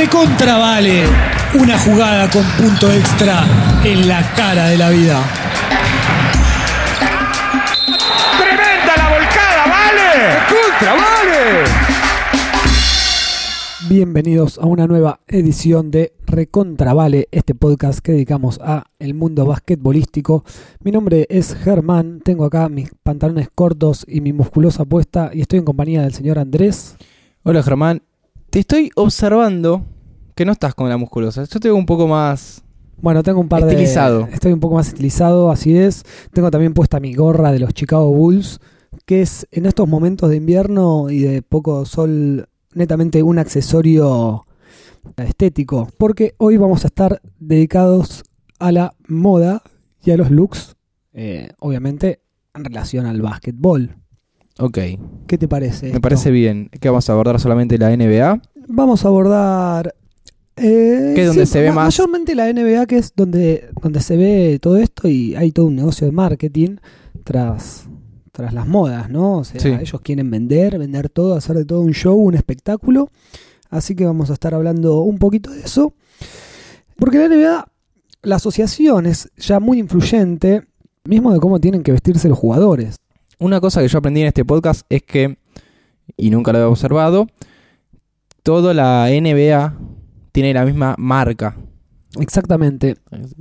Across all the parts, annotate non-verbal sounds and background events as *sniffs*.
recontra vale una jugada con punto extra en la cara de la vida. ¡Tremenda la volcada, vale! ¡Contra, vale! Bienvenidos a una nueva edición de Recontravale, este podcast que dedicamos a el mundo basquetbolístico. Mi nombre es Germán, tengo acá mis pantalones cortos y mi musculosa puesta y estoy en compañía del señor Andrés. Hola Germán, te estoy observando que no estás con la musculosa. Yo te veo un poco más. Bueno, tengo un par Estilizado. de... Estoy un poco más estilizado, así es. Tengo también puesta mi gorra de los Chicago Bulls, que es en estos momentos de invierno y de poco sol netamente un accesorio estético, porque hoy vamos a estar dedicados a la moda y a los looks, eh, obviamente en relación al básquetbol. Ok, ¿Qué te parece? me esto? parece bien. ¿Qué vamos a abordar solamente la NBA? Vamos a abordar... eh, ¿Qué es donde se ve más? Mayormente la NBA, que es donde, donde se ve todo esto y hay todo un negocio de marketing tras, tras las modas, ¿no? O sea, Sí. ellos quieren vender, vender todo, hacer de todo un show, un espectáculo. Así que vamos a estar hablando un poquito de eso. Porque la NBA, la asociación es ya muy influyente, mismo de cómo tienen que vestirse los jugadores. Una cosa que yo aprendí en este podcast es que, y nunca lo había observado, toda la NBA tiene la misma marca. Exactamente.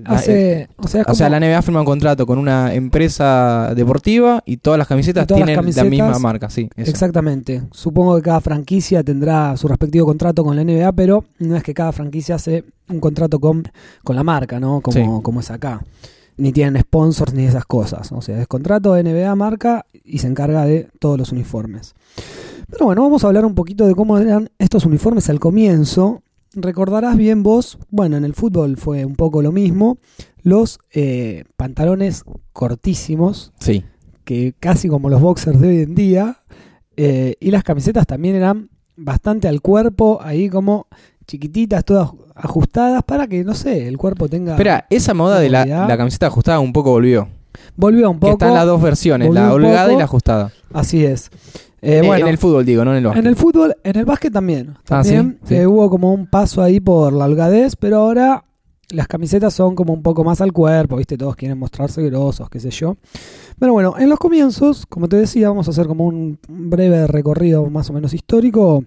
Hace, o sea, es o sea, la NBA firma un contrato con una empresa deportiva y todas las camisetas las tienen camisetas- la misma marca, sí. eso. Exactamente. Supongo que cada franquicia tendrá su respectivo contrato con la NBA, pero no es que cada franquicia hace un contrato con, con la marca, ¿no? Como, Sí. como es acá. Ni tienen sponsors ni esas cosas. O sea, es contrato NBA, marca y se encarga de todos los uniformes. Pero bueno, vamos a hablar un poquito de cómo eran estos uniformes al comienzo. Recordarás bien vos, bueno, en el fútbol fue un poco lo mismo, los eh, pantalones cortísimos, Sí. que casi como los boxers de hoy en día. eh, y las camisetas también eran bastante al cuerpo, ahí como chiquititas, todas ajustadas para que, no sé, el cuerpo tenga... Espera, esa moda de la, camiseta ajustada un poco volvió. Volvió un Que poco. están las dos versiones, la holgada y la ajustada. Así es. Eh, Eh, bueno, en el fútbol digo, no en el básquet. en el fútbol, en el básquet también. Ah, ¿sí? También Sí. eh, hubo como un paso ahí por la holgadez, pero ahora las camisetas son como un poco más al cuerpo, ¿viste? Todos quieren mostrarse grosos, qué sé yo. Pero bueno, en los comienzos, como te decía, vamos a hacer como un breve recorrido más o menos histórico.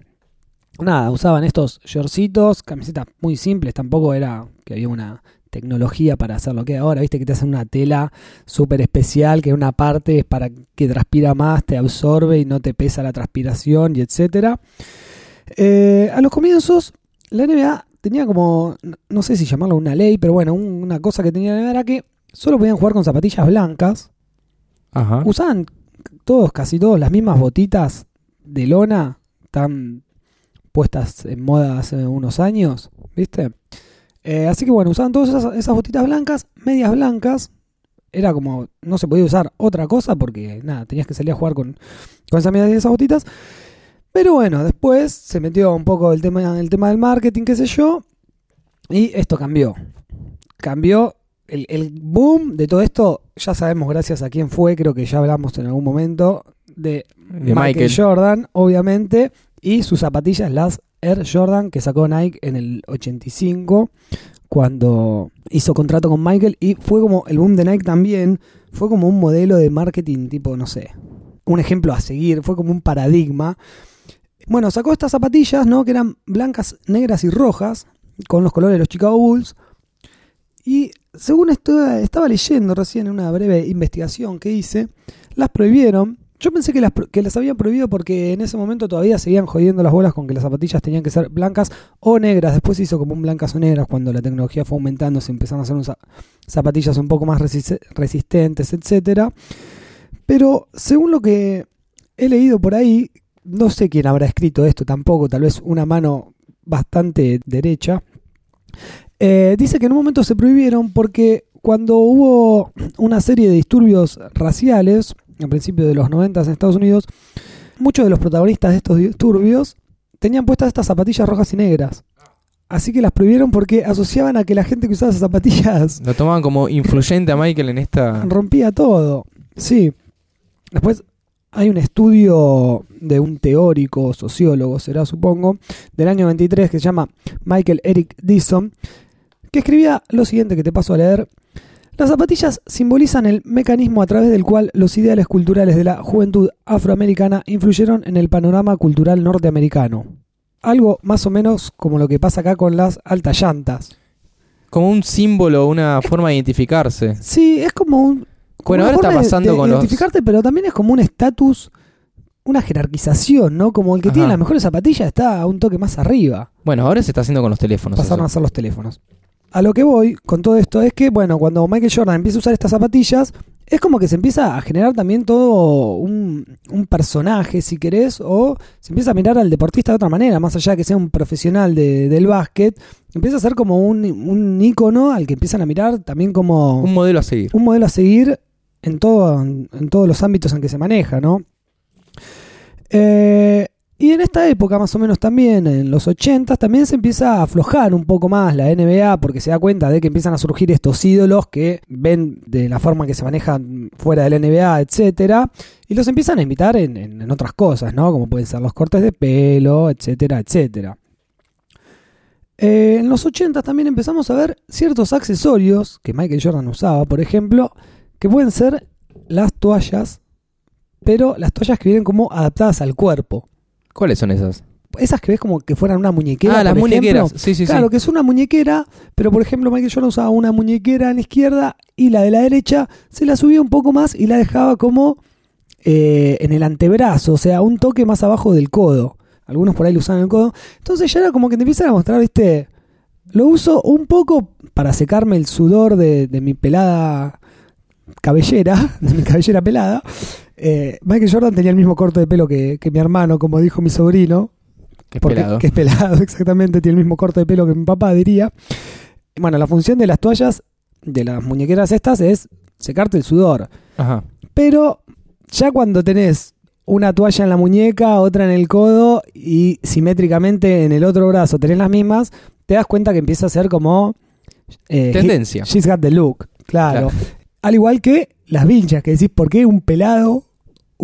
Nada, usaban estos shortcitos, camisetas muy simples, tampoco era que había una tecnología para hacer lo que ahora, viste que te hacen una tela súper especial, que una parte es para que transpira más, te absorbe y no te pesa la transpiración y etcétera. Eh, a los comienzos, la NBA tenía como, no- no sé si llamarlo una ley, pero bueno, un- una cosa que tenía la NBA era que solo podían jugar con zapatillas blancas, Ajá. usaban todos, casi todos, las mismas botitas de lona, tan puestas en moda hace unos años, ¿viste? Eh, así que bueno, usaban todas esas, esas botitas blancas, medias blancas. Era como, no se podía usar otra cosa porque, nada, tenías que salir a jugar con, con esas medias y esas botitas. Pero bueno, después se metió un poco el tema, el tema del marketing, qué sé yo, y esto cambió. Cambió el, el boom de todo esto, ya sabemos gracias a quién fue, creo que ya hablamos en algún momento, de, De Michael, Michael. Jordan, obviamente, y sus zapatillas, las Air Jordan, que sacó Nike en el 85, cuando hizo contrato con Michael, y fue como el boom de Nike también, fue como un modelo de marketing tipo, no sé, un ejemplo a seguir, fue como un paradigma. Bueno, sacó estas zapatillas, ¿no? Que eran blancas, negras y rojas, con los colores de los Chicago Bulls. Y según estaba leyendo recién en una breve investigación que hice, las prohibieron. Yo pensé que las, que las habían prohibido porque en ese momento todavía seguían jodiendo las bolas con que las zapatillas tenían que ser blancas o negras. Después se hizo como un blancas o negras cuando la tecnología fue aumentando, se empezaron a hacer unas zapatillas un poco más resiste- resistentes, etcétera. Pero según lo que he leído por ahí, no sé quién habrá escrito esto tampoco, tal vez una mano bastante derecha. Eh, dice que en un momento se prohibieron porque cuando hubo una serie de disturbios raciales, a principios de los 90 en Estados Unidos, muchos de los protagonistas de estos disturbios tenían puestas estas zapatillas rojas y negras. Así que las prohibieron porque asociaban a que la gente que usaba esas zapatillas Lo tomaban como influyente a Michael en esta. rompía todo. Sí. Después, hay un estudio de un teórico, sociólogo será supongo, del año 23 que se llama Michael Eric Disson, que escribía lo siguiente que te paso a leer. Las zapatillas simbolizan el mecanismo a través del cual los ideales culturales de la juventud afroamericana influyeron en el panorama cultural norteamericano. Algo más o menos como lo que pasa acá con las altas llantas. Como un símbolo, una forma de identificarse. Sí, es como un... como Bueno, ahora está forma de- pasando de con los- identificarte, pero también es como un estatus, una jerarquización, ¿no? Como el que tiene las mejores zapatillas está a un toque más arriba. Bueno, ahora se está haciendo con los teléfonos. pasaron a ser los teléfonos. A lo que voy con todo esto es que, bueno, cuando Michael Jordan empieza a usar estas zapatillas, es como que se empieza a generar también todo un, un personaje, si querés, o se empieza a mirar al deportista de otra manera, más allá de que sea un profesional de- del básquet, empieza a ser como un, un ícono al que empiezan a mirar también como Un modelo a seguir. un modelo a seguir en, todo, en, en todos los ámbitos en que se maneja, ¿no? Eh, y en esta época, más o menos también, en los 80, también se empieza a aflojar un poco más la NBA porque se da cuenta de que empiezan a surgir estos ídolos que ven de la forma que se manejan fuera de la NBA, etcétera, y los empiezan a imitar en, en- en otras cosas, ¿no? Como pueden ser los cortes de pelo, etcétera, etcétera. Eh, en los 80 también empezamos a ver ciertos accesorios que Michael Jordan usaba, por ejemplo, que pueden ser las toallas, pero las toallas que vienen como adaptadas al cuerpo. ¿Cuáles son esas? Esas que ves como que fueran una muñequera. ah, las por muñequeras. ejemplo. Sí, sí, claro, sí. que es una muñequera, pero por ejemplo Michael Jordan usaba una muñequera en la izquierda y la de la derecha se la subía un poco más y la dejaba como eh, en el antebrazo, o sea, un toque más abajo del codo. Algunos por ahí lo usaban en el codo. Entonces ya era como que te empiezan a mostrar, viste, lo uso un poco para secarme el sudor de, de mi pelada cabellera, *laughs* de mi cabellera pelada. Eh, Michael Jordan tenía el mismo corte de pelo que, que mi hermano, como dijo mi sobrino. Qué Porque- pelado. Que es pelado, *laughs* exactamente, tiene el mismo corte de pelo que mi papá diría. Bueno, la función de las toallas, de las muñequeras estas, es secarte el sudor. Ajá. Pero ya cuando tenés una toalla en la muñeca, otra en el codo y simétricamente en el otro brazo tenés las mismas, te das cuenta que empieza a ser como... eh, Tendencia. he- She's got the look, claro. Claro. Al igual que las vinchas, que decís, ¿por qué un pelado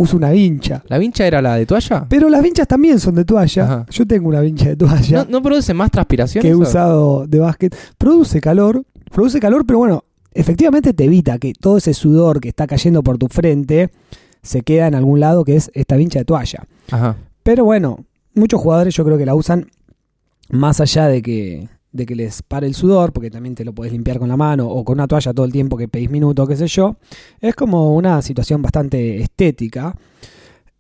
usa una vincha? ¿La vincha era la de toalla? Pero las vinchas también son de toalla. Ajá. Yo tengo una vincha de toalla ¿No, ¿No produce más transpiración? que he usado de básquet. Produce calor, produce calor, pero bueno, efectivamente te evita que todo ese sudor que está cayendo por tu frente se queda en algún lado, que es esta vincha de toalla. Ajá. Pero bueno, muchos jugadores yo creo que la usan más allá de que, de que les pare el sudor, porque también te lo podés limpiar con la mano o con una toalla todo el tiempo que pedís minuto, qué sé yo. Es como una situación bastante estética.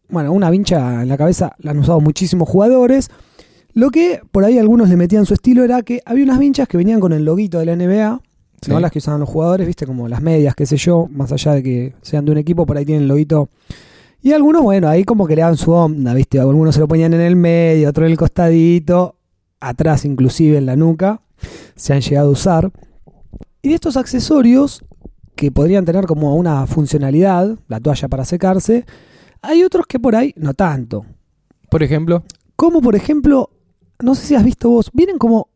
Bueno, una vincha en la cabeza la han usado muchísimos jugadores. Lo que por ahí algunos le metían su estilo era que había unas vinchas que venían con el loguito de la NBA, Sí. no las que usaban los jugadores, viste, como las medias, qué sé yo, más allá de que sean de un equipo, por ahí tienen el loguito. Y algunos, bueno, ahí como que le daban su onda, viste, algunos se lo ponían en el medio, otro en el costadito, atrás inclusive en la nuca, se han llegado a usar. Y de estos accesorios, que podrían tener como una funcionalidad, la toalla para secarse, hay otros que por ahí no tanto. Por ejemplo. Como por ejemplo, no sé si has visto vos, vienen como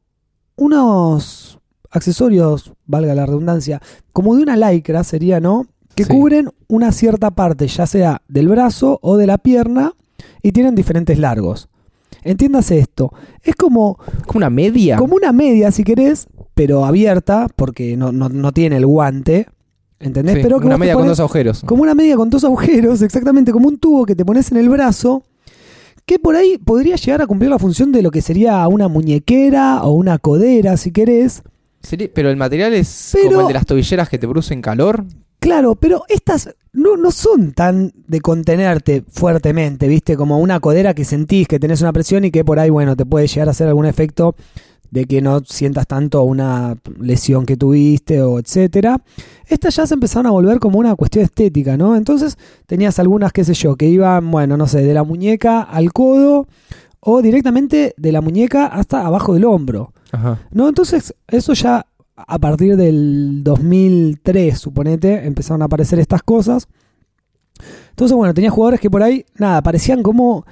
unos accesorios, valga la redundancia, como de una lycra sería, ¿no? Que Sí. cubren una cierta parte, ya sea del brazo o de la pierna, y tienen diferentes largos. Entiéndase esto, es como, ¿Como una media? como una media si querés, pero abierta, porque no, no, no tiene el guante, ¿entendés? Sí, pero que una media con dos agujeros. como una media con dos agujeros, exactamente como un tubo que te pones en el brazo, que por ahí podría llegar a cumplir la función de lo que sería una muñequera o una codera, si querés. Pero el material es Pero- como el de las tobilleras que te producen calor. Claro, pero estas no, no son tan de contenerte fuertemente, ¿viste? Como una codera que sentís que tenés una presión y que por ahí, bueno, te puede llegar a hacer algún efecto de que no sientas tanto una lesión que tuviste o etcétera. Estas ya se empezaron a volver como una cuestión estética, ¿no? Entonces tenías algunas, qué sé yo, que iban, bueno, no sé, de la muñeca al codo o directamente de la muñeca hasta abajo del hombro. Ajá. ¿No? Entonces, eso ya a partir del 2003, suponete, empezaron a aparecer estas cosas. Entonces, bueno, tenía jugadores que por ahí, nada, parecían como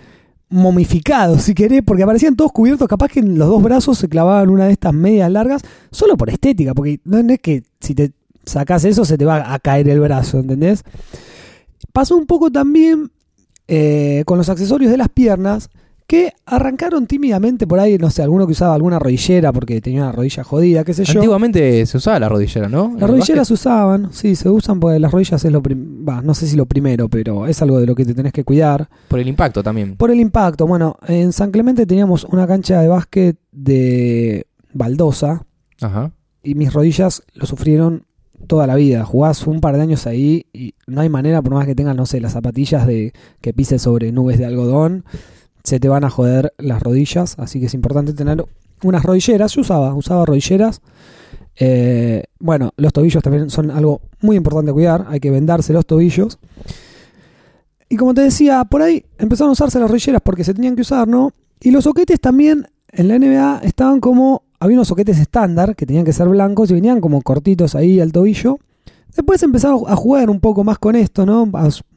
momificados, si querés, porque aparecían todos cubiertos, capaz que en los dos brazos se clavaban una de estas medias largas, solo por estética, porque no es que si te sacás eso se te va a caer el brazo, ¿entendés? Pasó un poco también eh, con los accesorios de las piernas que arrancaron tímidamente por ahí, no sé, alguno que usaba alguna rodillera porque tenía una rodilla jodida, qué sé yo. Antiguamente se usaba la rodillera, ¿no? Las rodilleras se usaban, sí, se usan porque las rodillas es lo prim- va, no sé si lo primero, pero es algo de lo que te tenés que cuidar. Por el impacto también. Por el impacto, bueno, en San Clemente teníamos una cancha de básquet de baldosa Ajá. y mis rodillas lo sufrieron toda la vida. Jugás un par de años ahí y no hay manera, por más que tengas, no sé, las zapatillas de que pises sobre nubes de algodón, se te van a joder las rodillas, así que es importante tener unas rodilleras. Yo usaba, usaba rodilleras. Eh, bueno, los tobillos también son algo muy importante a cuidar, hay que vendarse los tobillos. Y como te decía, por ahí empezaron a usarse las rodilleras porque se tenían que usar, ¿no? Y los soquetes también en la NBA estaban como. Había unos soquetes estándar que tenían que ser blancos y venían como cortitos ahí al tobillo. Después empezaron a jugar un poco más con esto, ¿no?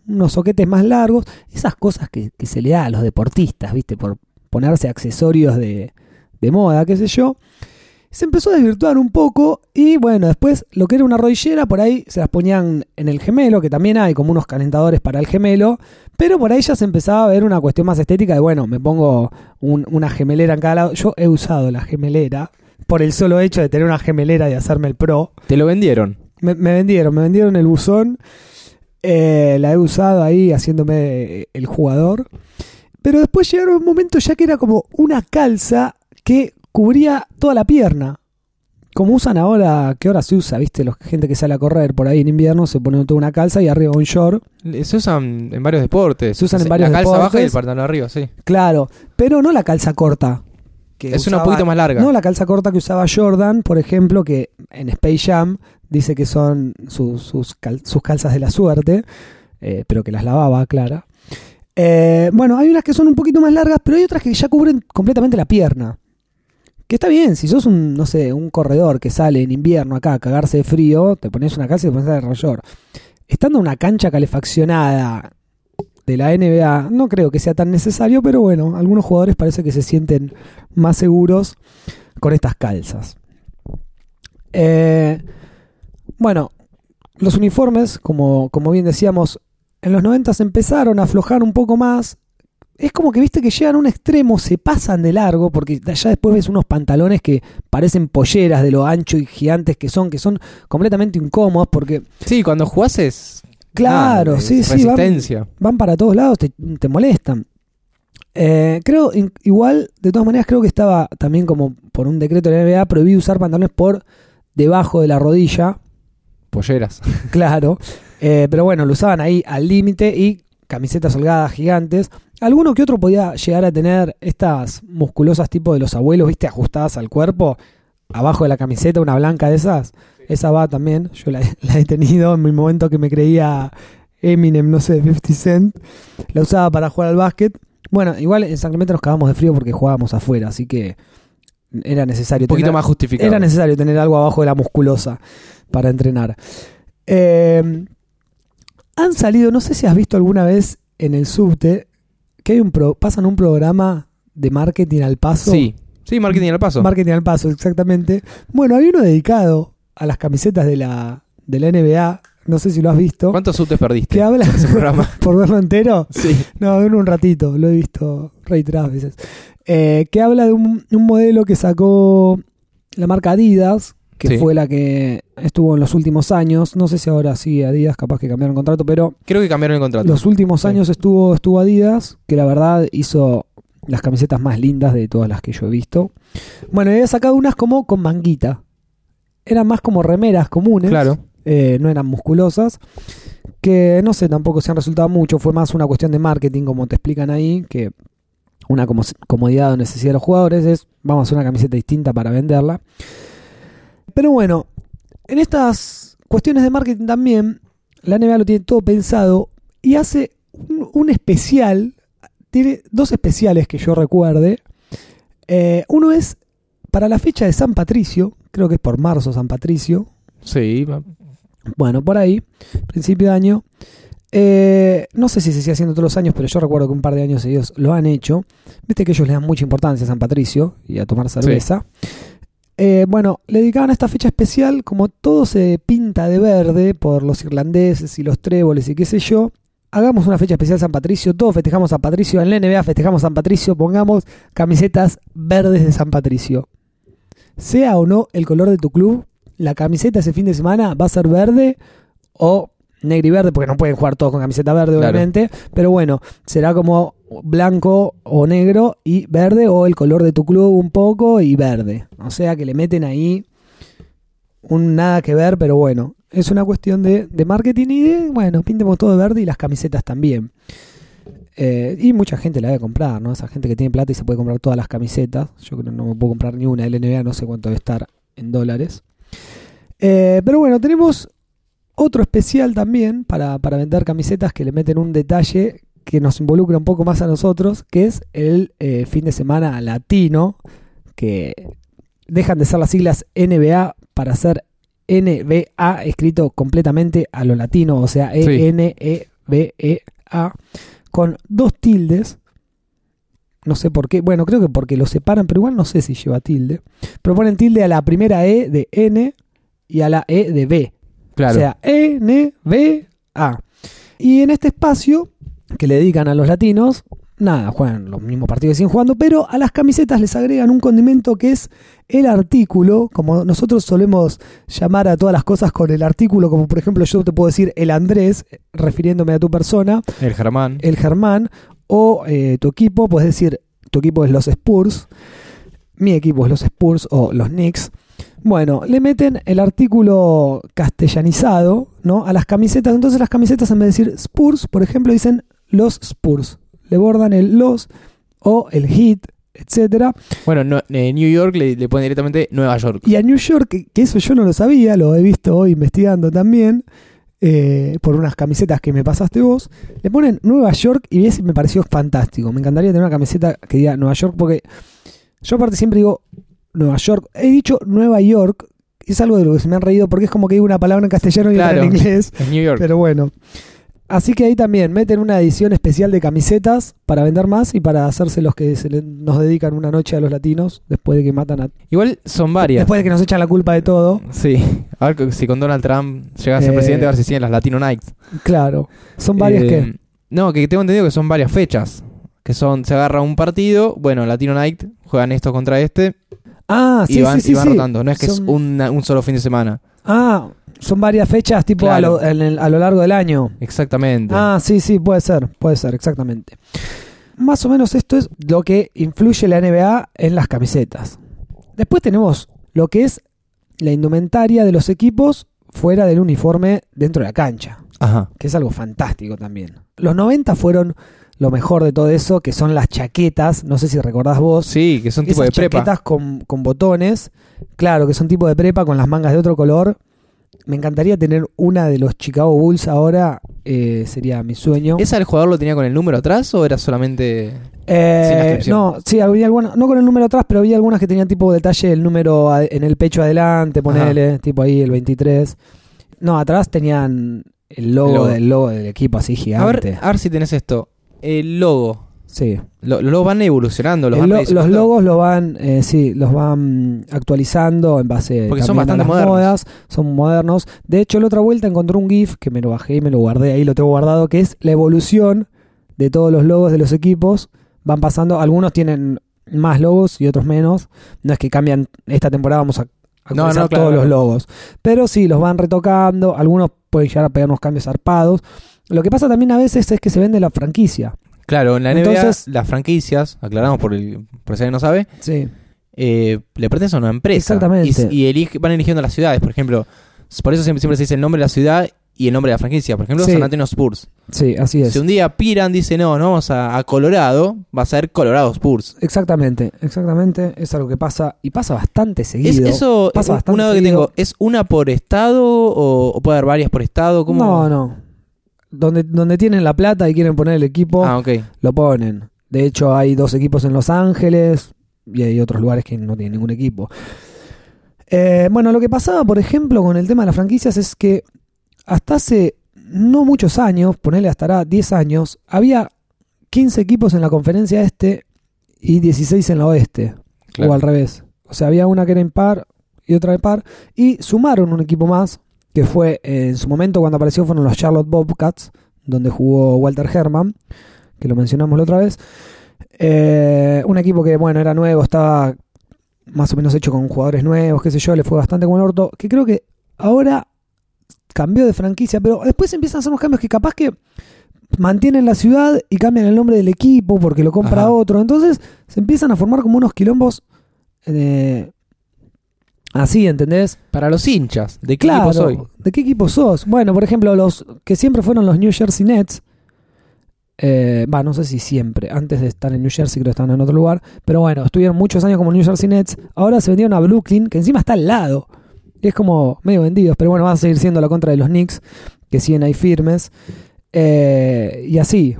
Unos soquetes más largos. Esas cosas que, que se le da a los deportistas, ¿viste? Por ponerse accesorios de, de moda, qué sé yo. Se empezó a desvirtuar un poco y bueno, después lo que era una rodillera, por ahí se las ponían en el gemelo, que también hay como unos calentadores para el gemelo, pero por ahí ya se empezaba a ver una cuestión más estética de, bueno, me pongo un- una gemelera en cada lado. Yo he usado la gemelera por el solo hecho de tener una gemelera y hacerme el pro. Te lo vendieron. Me, me vendieron, me vendieron el buzón. Eh, la he usado ahí haciéndome el jugador. Pero después llegaron un momento ya que era como una calza que cubría toda la pierna. Como usan ahora, que ahora se usa, viste, la gente que sale a correr por ahí en invierno se pone toda una calza y arriba un short. Se usan en varios deportes. Se usan en varios La calza baja y el deportes. pantalón arriba, sí. Claro, pero no la calza corta. que Es una poquito más larga. No la calza corta que usaba Jordan, por ejemplo, que en Space Jam dice que son sus, sus, cal- sus calzas de la suerte, eh, pero que las lavaba, Clara. Eh, bueno, hay unas que son un poquito más largas, pero hay otras que ya cubren completamente la pierna. Que está bien, si sos un, no sé, un corredor que sale en invierno acá a cagarse de frío, te pones una calza y te pones de rayón. Estando en una cancha calefaccionada de la NBA, no creo que sea tan necesario, pero bueno, algunos jugadores parece que se sienten más seguros con estas calzas. Eh, bueno, los uniformes, como, como bien decíamos, en los 90 empezaron a aflojar un poco más. Es como que viste que llegan a un extremo, se pasan de largo, porque allá después ves unos pantalones que parecen polleras de lo ancho y gigantes que son, que son completamente incómodos, porque Sí, cuando jugás es. Claro, sí, es sí, van- para todos lados, te, te molestan. Eh, creo, in- igual, de todas maneras, creo que estaba también como por un decreto de la NBA prohibido usar pantalones por debajo de la rodilla, Polleras. *laughs* claro. Eh, pero bueno, lo usaban ahí al límite y camisetas holgadas gigantes. Alguno que otro podía llegar a tener estas musculosas tipo de los abuelos, viste, ajustadas al cuerpo, abajo de la camiseta, una blanca de esas. Esa va también, yo la, *laughs* la he tenido en mi momento que me creía Eminem, no sé, 50 Cent. La usaba para jugar al básquet. Bueno, igual en San Clemente nos cagamos de frío porque jugábamos afuera, así que era necesario Un poquito tener- más justificado. era necesario tener algo abajo de la musculosa para entrenar. Eh, han salido, no sé si has visto alguna vez en el subte, que hay un pro- pasan un programa de marketing al paso. Sí, sí, marketing al paso. Marketing al paso, exactamente. Bueno, hay uno dedicado a las camisetas de la, de la NBA, no sé si lo has visto, ¿Cuántos subtes perdiste? que habla ese programa? *laughs* por verlo entero. Sí. No, en un ratito, lo he visto reiteradas veces. Eh, que habla de un, un modelo que sacó la marca Adidas, que Sí. fue la que estuvo en los últimos años. No sé si ahora sigue Adidas, capaz que cambiaron contrato, pero Creo que cambiaron el contrato. los últimos Sí. años estuvo, estuvo Adidas, que la verdad hizo las camisetas más lindas de todas las que yo he visto. Bueno, había sacado unas como con manguita. Eran más como remeras comunes Claro. Eh, no eran musculosas, que no sé tampoco se han resultado mucho, fue más una cuestión de marketing, como te explican ahí, que una como- comodidad o necesidad de los jugadores es, vamos a hacer una camiseta distinta para venderla. Pero bueno, en estas cuestiones de marketing también, la NBA lo tiene todo pensado y hace un, un especial, tiene dos especiales que yo recuerde. Eh, uno es para la fecha de San Patricio, creo que es por marzo San Patricio, Sí. Bueno, por ahí, principio de año. Eh, no sé si se sigue haciendo todos los años, pero yo recuerdo que un par de años ellos lo han hecho. Viste que ellos le dan mucha importancia a San Patricio y a tomar cerveza. Eh, bueno, le dedicaban a esta fecha especial, como todo se pinta de verde por los irlandeses y los tréboles y qué sé yo, hagamos una fecha especial San Patricio, todos festejamos San Patricio, en la NBA festejamos San Patricio, pongamos camisetas verdes de San Patricio. Sea o no el color de tu club, la camiseta ese fin de semana va a ser verde o negro y verde, porque no pueden jugar todos con camiseta verde, Claro. obviamente. Pero bueno, será como blanco o negro y verde, o el color de tu club un poco y verde. O sea que le meten ahí un nada que ver, pero bueno, es una cuestión de, de marketing y de, bueno, pintemos todo de verde y las camisetas también. Eh, y mucha gente la debe comprar, ¿no? Esa gente que tiene plata y se puede comprar todas las camisetas. Yo creo que no me puedo comprar ni una del NBA, no sé cuánto debe estar en dólares. Eh, pero bueno, tenemos otro especial también para, para vender camisetas que le meten un detalle que nos involucra un poco más a nosotros, que es el eh, fin de semana latino, que dejan de ser las siglas NBA para ser NBA escrito completamente a lo latino, o sea, Sí. E-N-E-B-E-A, con dos tildes. No sé por qué, bueno, creo que porque lo separan, pero igual no sé si lleva tilde. Pero ponen tilde a la primera E de N y a la E de B. Claro. O sea, N, B, A. Y en este espacio que le dedican a los latinos, nada, juegan los mismos partidos que siguen jugando, pero a las camisetas les agregan un condimento que es el artículo, como nosotros solemos llamar a todas las cosas con el artículo, como por ejemplo yo te puedo decir el Andrés, refiriéndome a tu persona, el Germán. el Germán, o eh, tu equipo, puedes decir tu equipo es los Spurs, mi equipo es los Spurs o los Knicks. Bueno, le meten el artículo castellanizado, ¿no? A las camisetas. Entonces las camisetas en vez de decir Spurs, por ejemplo, dicen los Spurs. Le bordan el los o el hit, etcétera. Bueno, no- eh, New York le, le pone directamente Nueva York. Y a New York, que- que eso yo no lo sabía, lo he visto hoy investigando también, eh, por unas camisetas que me pasaste vos, le ponen Nueva York y ese me pareció fantástico. Me encantaría tener una camiseta que diga Nueva York porque yo aparte siempre digo Nueva York. He dicho Nueva York, es algo de lo que se me han reído porque es como que digo una palabra en castellano y Claro. otra en inglés. Es New York. Pero bueno. Así que ahí también meten una edición especial de camisetas para vender más y para hacerse los que se le- nos dedican una noche a los latinos después de que matan a Igual son varias. Después de que nos echan la culpa de todo. Sí. A ver si con Donald Trump llega a ser Eh, presidente, a ver si siguen las Latino Nights. Claro. Son varias Eh, que. No, que tengo entendido que son varias fechas. Que son, se agarra un partido, bueno, Latino Night, juegan esto contra este Ah, sí, y van, sí, sí. y van sí. rotando. No es que Son- es una- un solo fin de semana. Ah, son varias fechas tipo a, Claro. lo, en el- a lo largo del año. Exactamente. Ah, sí, sí, puede ser, puede ser, exactamente. Más o menos esto es lo que influye la NBA en las camisetas. Después tenemos lo que es la indumentaria de los equipos fuera del uniforme dentro de la cancha. Ajá. que es algo fantástico también. Los 90 fueron lo mejor de todo eso, que son las chaquetas, no sé si recordás vos. Sí, que son tipo de prepa. chaquetas con, con botones, claro, que son tipo de prepa con las mangas de otro color. Me encantaría tener una de los Chicago Bulls ahora, eh, sería mi sueño. ¿Esa el jugador lo tenía con el número atrás o era solamente.? Eh, sin no, sí, había algunas, no con el número atrás, pero había algunas que tenían tipo detalle el número a- en el pecho adelante, ponele, tipo ahí el 23. No, atrás tenían el logo, El logo. del logo del equipo así A gigante. ver, a ver si tenés esto. El logo. sí. Lo- Los logos van evolucionando. Los, van lo- los logos lo van, eh, sí, los van actualizando en base Porque son también a bastante las modernos. modas, son modernos. De hecho, la otra vuelta encontré un GIF que me lo bajé y me lo guardé, ahí lo tengo guardado, que es la evolución de todos los logos de los equipos. Van pasando, algunos tienen más logos y otros menos. No es que cambian, esta temporada vamos a No, actualizar no, claro, todos los logos. Pero sí, los van retocando, algunos pueden llegar a pegar unos cambios zarpados. Lo que pasa también a veces es que se vende la franquicia. Claro, en la NBA, Entonces- las franquicias, aclaramos por el por si alguien no sabe, Sí. eh, le pertenecen a una empresa. Exactamente. Y, y elige- van eligiendo las ciudades, por ejemplo. Por eso siempre, siempre se dice el nombre de la ciudad y el nombre de la franquicia. Por ejemplo, Sí. San Antonio Spurs. Sí, así es. Si un día Piran dice, no, no vamos a, a Colorado, va a ser Colorado Spurs. Exactamente, exactamente. Es algo que pasa y pasa bastante Es, seguido. eso, Pasa un- bastante una duda que seguido. tengo, ¿es una por estado o, o puede haber varias por estado? ¿Cómo? No, no. Donde, donde tienen la plata y quieren poner el equipo, Ah, lo ponen. De hecho, hay dos equipos en Los Ángeles y hay otros lugares que no tienen ningún equipo. Eh, bueno, lo que pasaba, por ejemplo, con el tema de las franquicias es que hasta hace no muchos años, ponele hasta ahora 10 años, había 15 equipos en la conferencia este y 16 en la oeste. Claro. O al revés. O sea, había una que era impar y otra de par. Y sumaron un equipo más, que fue en su momento cuando apareció fueron los Charlotte Bobcats, donde jugó Walter Herman, que lo mencionamos la otra vez. Eh, un equipo que, bueno, era nuevo, estaba más o menos hecho con jugadores nuevos, qué sé yo, le fue bastante como el orto, que creo que ahora cambió de franquicia, pero después empiezan a hacer unos cambios que capaz que mantienen la ciudad y cambian el nombre del equipo porque lo compra Ajá. otro. Entonces se empiezan a formar como unos quilombos eh, así, ¿entendés? Para los hinchas, ¿de qué Claro, equipo soy? ¿de qué equipo sos? Bueno, por ejemplo, los que siempre fueron los New Jersey Nets. eh, Va, no sé si siempre. Antes de estar en New Jersey, creo que estaban en otro lugar. Pero bueno, estuvieron muchos años como New Jersey Nets. Ahora se vendieron a Brooklyn, que encima está al lado. Y es como medio vendidos. Pero bueno, van a seguir siendo la contra de los Knicks, que siguen ahí firmes. Eh, y así.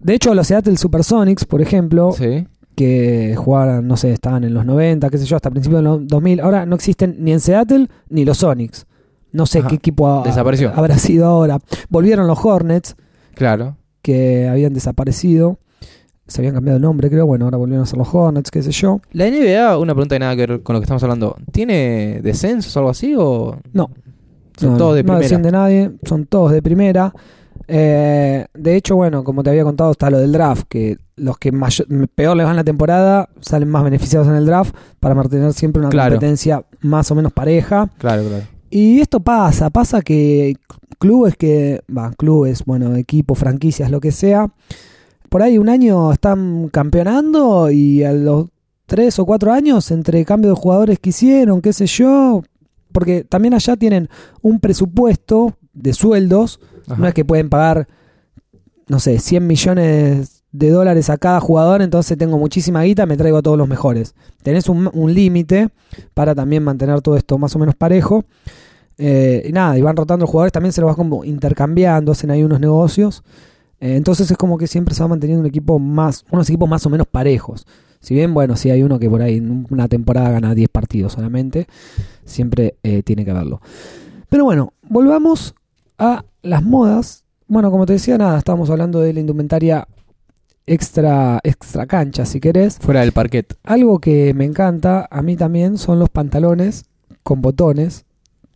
De hecho, los Seattle Supersonics, por ejemplo, Sí. Que jugaban, no sé, estaban en los 90, qué sé yo, hasta principios de los 2000. Ahora no existen ni en Seattle ni los Sonics. No sé Ajá. qué equipo ha- Desapareció. habrá sido ahora. Volvieron los Hornets, Claro. que habían desaparecido. Se habían cambiado el nombre, creo. Bueno, ahora volvieron a ser los Hornets, qué sé yo. La NBA, una pregunta que nada que ver con lo que estamos hablando, ¿tiene descensos o algo así o No. son No, todos de no primera? desciende nadie, son todos de primera. Eh, de hecho, bueno, como te había contado, está lo del draft, que los que mayor- peor les van la temporada salen más beneficiados en el draft para mantener siempre una Claro. competencia más o menos pareja. Claro, claro. Y esto pasa, pasa que clubes que, va, clubes, bueno, equipos, franquicias, lo que sea, por ahí un año están campeonando y a los tres o cuatro años, entre cambio de jugadores que hicieron, qué sé yo, porque también allá tienen un presupuesto de sueldos, Ajá. no es que pueden pagar, no sé, 100 millones de dólares a cada jugador, entonces tengo muchísima guita, me traigo a todos los mejores. Tenés un, límite para también mantener todo esto más o menos parejo. Eh, y nada, y van rotando los jugadores, también se los va como intercambiando, hacen ahí unos negocios. Eh, entonces es como que siempre se va manteniendo un equipo más, unos equipos más o menos parejos. Si bien, bueno, si hay uno que por ahí en una temporada gana 10 partidos solamente, siempre eh, tiene que haberlo. Pero bueno, volvamos a las modas. Bueno, como te decía, nada, estábamos hablando de la indumentaria extra, extra cancha, si querés. Fuera del parquet. Algo que me encanta a mí también son los pantalones con botones,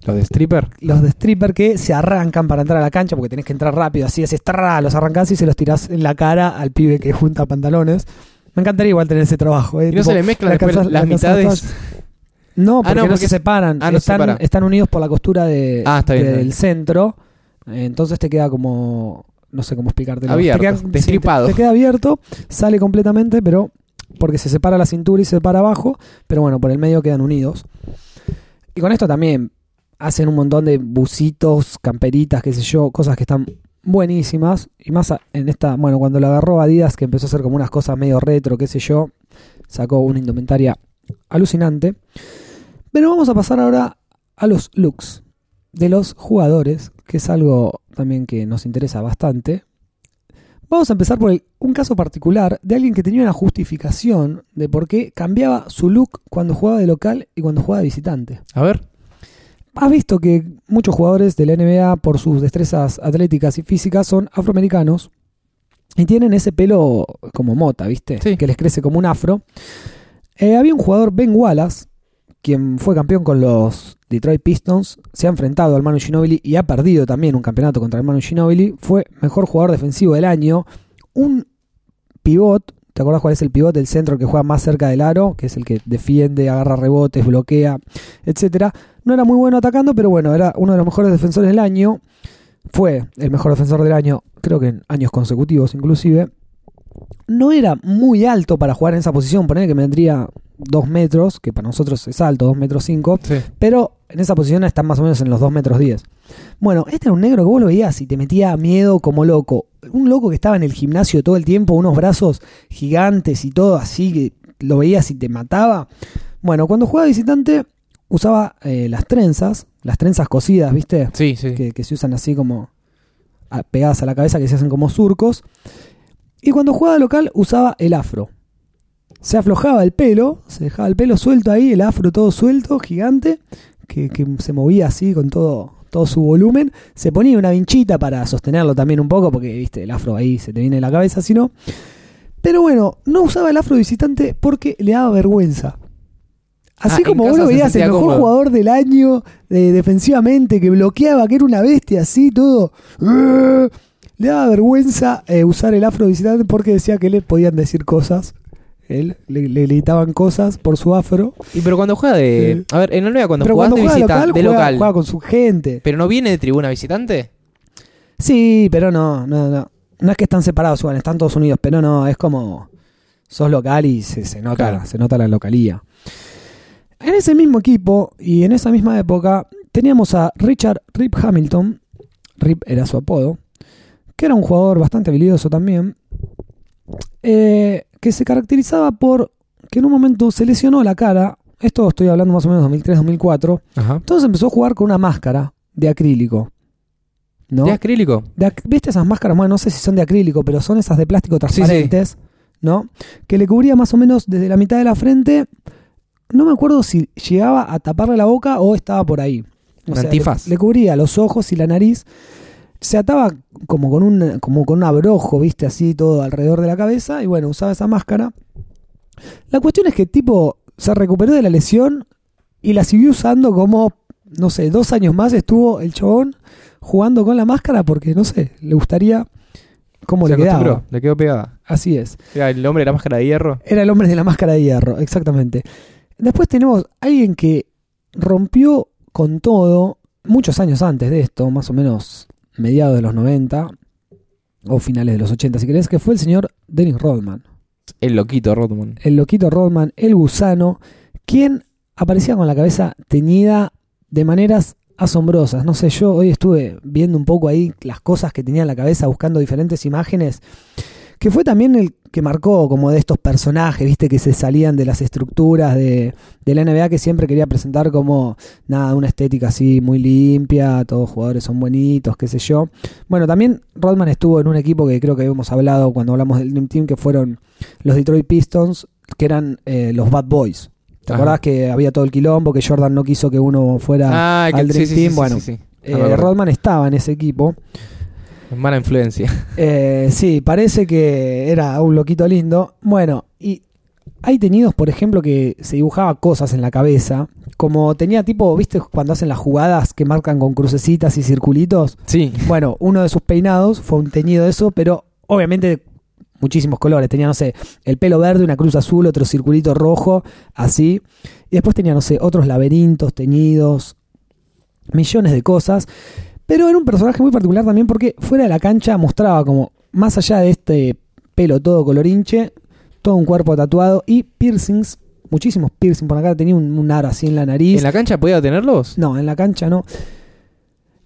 ¿Los de stripper? los de stripper que se arrancan para entrar a la cancha porque tenés que entrar rápido, así tra, los arrancás y se los tirás en la cara al pibe que junta pantalones. Me encantaría igual tener ese trabajo. ¿eh? ¿Y no se le mezclan la las mitades? todas. No, Ah, porque no, no, porque se es- separan. Ah, no se están, separa. están unidos por la costura de, Ah, bien, del bien. centro. Eh, Entonces te queda como. No sé cómo explicártelo. Abierto, te, queda- sí, te- destripado. te queda abierto, sale completamente, pero. Porque se separa la cintura y se separa abajo. Pero bueno, por el medio quedan unidos. Y con esto también hacen un montón de bucitos, camperitas, qué sé yo, cosas que están buenísimas. Y más en esta, bueno, cuando lo agarró Adidas, que empezó a hacer como unas cosas medio retro, qué sé yo, sacó una indumentaria alucinante. Pero vamos a pasar ahora a los looks de los jugadores, que es algo también que nos interesa bastante. Vamos a empezar por el- un caso particular de alguien que tenía una justificación de por qué cambiaba su look cuando jugaba de local y cuando jugaba de visitante. A ver. Has visto que muchos jugadores de la NBA, por sus destrezas atléticas y físicas, son afroamericanos y tienen ese pelo como mota, ¿viste? Sí. Que les crece como un afro. Eh, había un jugador, Ben Wallace, quien fue campeón con los Detroit Pistons, se ha enfrentado al Manu Ginobili y ha perdido también un campeonato contra el Manu Ginobili. Fue mejor jugador defensivo del año. Un pivot, ¿te acuerdas cuál es el pivot del centro que juega más cerca del aro? Que es el que defiende, agarra rebotes, bloquea, etcétera. No era muy bueno atacando, pero bueno, era uno de los mejores defensores del año. Fue el mejor defensor del año, creo que en años consecutivos inclusive. No era muy alto para jugar en esa posición, poner que vendría 2 metros, que para nosotros es alto, 2 metros 5, Sí. pero en esa posición está más o menos en los 2 metros 10. Bueno, este era un negro que vos lo veías y te metía miedo como loco. Un loco que estaba en el gimnasio todo el tiempo, unos brazos gigantes y todo así, que lo veías y te mataba. Bueno, cuando jugaba visitante usaba eh, las trenzas, las trenzas cosidas, ¿viste? Sí, sí. que, que se usan así como a- pegadas a la cabeza, que se hacen como surcos. Y cuando jugaba local usaba el afro. Se aflojaba el pelo, se dejaba el pelo suelto ahí, el afro todo suelto, gigante, que, que se movía así con todo, todo su volumen. Se ponía una vinchita para sostenerlo también un poco, porque viste, el afro ahí se te viene en la cabeza, si no. Pero bueno, no usaba el afro visitante porque le daba vergüenza. Así Ah, como vos lo veías, el mejor cómodo. jugador del año eh, defensivamente, que bloqueaba, que era una bestia así, todo. le daba vergüenza eh, usar el afro visitante porque decía que le podían decir cosas. Él le, le gritaban cosas por su afro. Y pero cuando juega de. Eh, A ver, en la NBA cuando Pero cuando de, juega visita- local, de local. juega con su gente. Pero no viene de tribuna visitante. Sí, pero no, no, no. No es que están separados, igual, están todos unidos, pero no, es como sos local y se, se nota, Claro. se nota la localía. En ese mismo equipo y en esa misma época teníamos a Richard Rip Hamilton, Rip era su apodo, que era un jugador bastante habilidoso también, eh, que se caracterizaba por que en un momento se lesionó la cara, esto estoy hablando más o menos 2003-2004, Ajá. entonces empezó a jugar con una máscara de acrílico. ¿no? ¿De acrílico? De ac- ¿Viste esas máscaras? Bueno, no sé si son de acrílico, pero son esas de plástico transparentes, ¿no? Que le cubría más o menos desde la mitad de la frente. No me acuerdo si llegaba a taparle la boca o estaba por ahí. O ¿Un sea, antifaz? Le, le cubría los ojos y la nariz. Se ataba como con un como con un abrojo, ¿viste? Así todo alrededor de la cabeza. Y bueno, usaba esa máscara. La cuestión es que tipo se recuperó de la lesión y la siguió usando como, no sé, dos años más estuvo el chabón jugando con la máscara porque, no sé, le gustaría cómo Se le quedaba. le quedó pegada. Así es. Era el hombre de la máscara de hierro. Era el hombre de la máscara de hierro, exactamente. Después tenemos alguien que rompió con todo muchos años antes de esto, más o menos mediados de los 90 o finales de los 80, si querés, que fue el señor Dennis Rodman. El loquito Rodman. El loquito Rodman, el gusano, quien aparecía con la cabeza teñida de maneras asombrosas. No sé, yo hoy estuve viendo un poco ahí las cosas que tenía en la cabeza, buscando diferentes imágenes, que fue también el que marcó como de estos personajes, viste, que se salían de las estructuras de, de la NBA que siempre quería presentar como, nada, una estética así muy limpia, todos los jugadores son bonitos, qué sé yo. Bueno, también Rodman estuvo en un equipo que creo que habíamos hablado cuando hablamos del Dream Team, que fueron los Detroit Pistons, que eran eh, los Bad Boys. ¿Te Ajá. acordás que había todo el quilombo, que Jordan no quiso que uno fuera Ah, que al Dream sí, Team? sí, sí, bueno, eh. Rodman estaba en ese equipo. Mala influencia. *laughs* Eh, sí, parece que era un loquito lindo. Bueno, y hay tenidos, por ejemplo, que se dibujaba cosas en la cabeza. Como tenía tipo, ¿viste cuando hacen las jugadas que marcan con crucecitas y circulitos? Sí. Bueno, uno de sus peinados fue un teñido de eso, pero obviamente muchísimos colores. Tenía, no sé, el pelo verde, una cruz azul, otro circulito rojo, así. Y después tenía, no sé, otros laberintos teñidos, millones de cosas. Pero era un personaje muy particular también porque fuera de la cancha mostraba como, más allá de este pelo todo colorinche, todo un cuerpo tatuado y piercings, muchísimos piercings por cara. Tenía un, un aro así en la nariz. ¿En la cancha podía tenerlos? No, en la cancha no.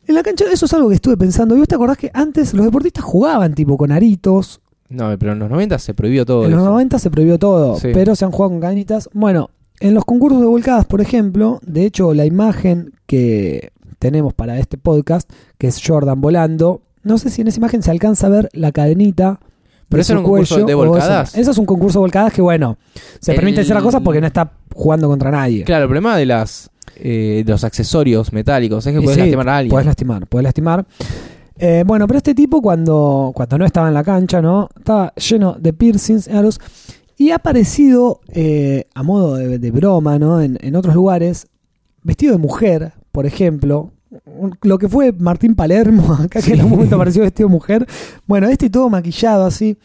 En la cancha, eso es algo que estuve pensando. ¿Y vos te acordás que antes los deportistas jugaban tipo con aritos? No, pero en los 90 se prohibió todo en los eso. 90 se prohibió todo, Sí. pero se han jugado con cadenitas. Bueno, en los concursos de volcadas, por ejemplo, de hecho, la imagen que tenemos para este podcast, que es Jordan volando, no sé si en esa imagen se alcanza a ver la cadenita. Pero eso era un concurso de eso- volcadas. Eso, es un concurso de volcadas que, bueno, se El- permite hacer las cosas porque no está jugando contra nadie. Claro, el problema de las eh, de los accesorios metálicos es que puedes sí, lastimar a alguien. Puedes lastimar, puedes lastimar. Eh, bueno, pero este tipo cuando, cuando no estaba en la cancha, ¿no? Estaba lleno de piercings, y ha aparecido eh, a modo de, de broma, ¿no? En, en otros lugares, vestido de mujer, por ejemplo. Lo que fue Martín Palermo, *laughs* acá que en un momento apareció vestido de mujer. Bueno, este todo maquillado así.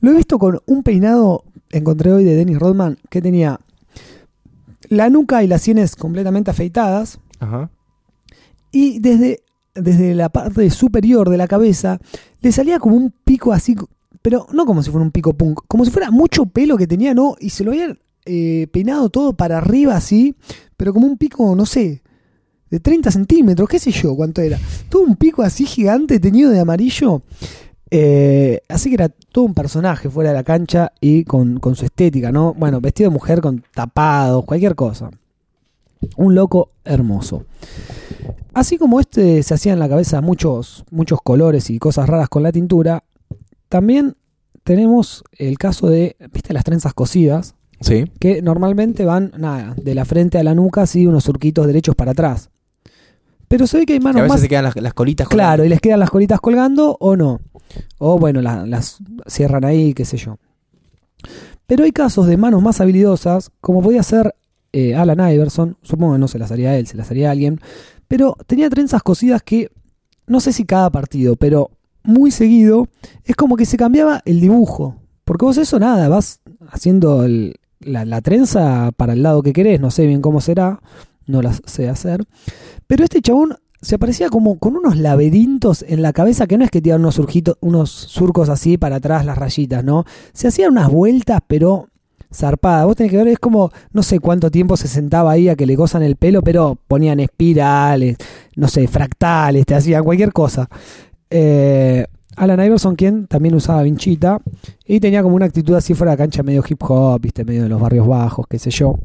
Lo he visto con un peinado, encontré hoy de Dennis Rodman, que tenía la nuca y las sienes completamente afeitadas. Ajá. Y desde, desde la parte superior de la cabeza le salía como un pico así, pero no como si fuera un pico punk, como si fuera mucho pelo que tenía, ¿no? Y se lo había eh, peinado todo para arriba así, pero como un pico, no sé, de 30 centímetros, qué sé yo cuánto era. Todo un pico así gigante teñido de amarillo. Eh, así que era todo un personaje fuera de la cancha y con, con su estética, ¿no? Bueno, vestido de mujer con tapados, cualquier cosa. Un loco hermoso. Así como este se hacía en la cabeza muchos, muchos colores y cosas raras con la tintura, también tenemos el caso de, ¿viste las trenzas cosidas? Sí. Que normalmente van, nada, de la frente a la nuca, así unos surquitos derechos para atrás. Pero se ve que hay Que a manos veces más... se quedan las, las colitas con Claro, y les quedan las colitas colgando o no. O bueno, la- las cierran ahí, qué sé yo. Pero hay casos de manos más habilidosas, como podía ser eh, Alan Iverson, supongo que no se las haría él, se las haría alguien, pero tenía trenzas cosidas que, no sé si cada partido, pero muy seguido, es como que se cambiaba el dibujo. Porque vos eso nada, vas haciendo el- la, la trenza para el lado que querés, no sé bien cómo será, no las sé hacer. Pero este chabón se aparecía como con unos laberintos en la cabeza que no es que tiran unos, unos surcos así para atrás las rayitas, ¿no? Se hacían unas vueltas, pero zarpada. Vos tenés que ver, es como, no sé cuánto tiempo se sentaba ahí a que le gozan el pelo, pero ponían espirales, no sé, fractales, te hacían cualquier cosa. Eh, Alan Iverson, quien también usaba vinchita y tenía como una actitud así fuera de cancha, medio hip hop, viste, medio de los barrios bajos, qué sé yo.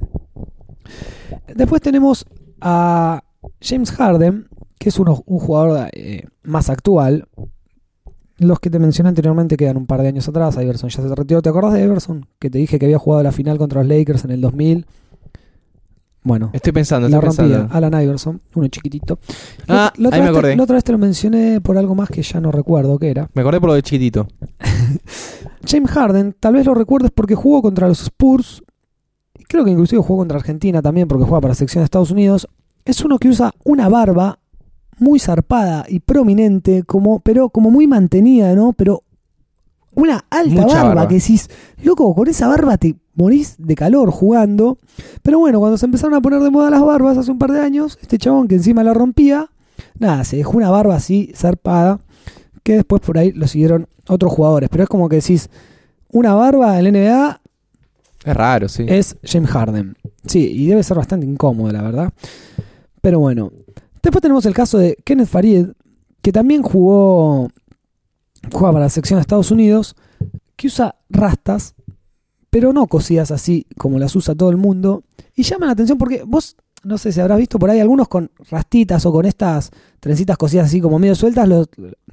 Después tenemos a James Harden, que es uno- un jugador eh, más actual. Los que te mencioné anteriormente quedan un par de años atrás. Iverson ya se retiró. ¿Te acordás de Iverson? Que te dije que había jugado la final contra los Lakers en el 2000. Bueno, Estoy pensando, la estoy rompía. pensando. Alan Iverson, uno chiquitito. Ah, La otra ahí me te- acordé. la otra vez te lo mencioné por algo más que ya no recuerdo qué era. Me acordé por lo de chiquitito. *laughs* James Harden, tal vez lo recuerdes porque jugó contra los Spurs. Creo que inclusive jugó contra Argentina también porque juega para la sección de Estados Unidos. Es uno que usa una barba muy zarpada y prominente, como, pero como muy mantenida, ¿no? Pero una alta barba. que decís, loco, con esa barba te morís de calor jugando. Pero bueno, cuando se empezaron a poner de moda las barbas hace un par de años, este chabón que encima la rompía, nada, se dejó una barba así zarpada, que después por ahí lo siguieron otros jugadores. Pero es como que decís, una barba en la NBA Es raro, sí. es James Harden. Sí, y debe ser bastante incómodo, la verdad. Pero bueno. Después tenemos el caso de Kenneth Farid, que también jugó, juega para la sección de Estados Unidos, que usa rastas, pero no cosidas así como las usa todo el mundo. Y llama la atención porque vos, no sé si habrás visto por ahí algunos con rastitas o con estas trencitas cosidas así como medio sueltas, los,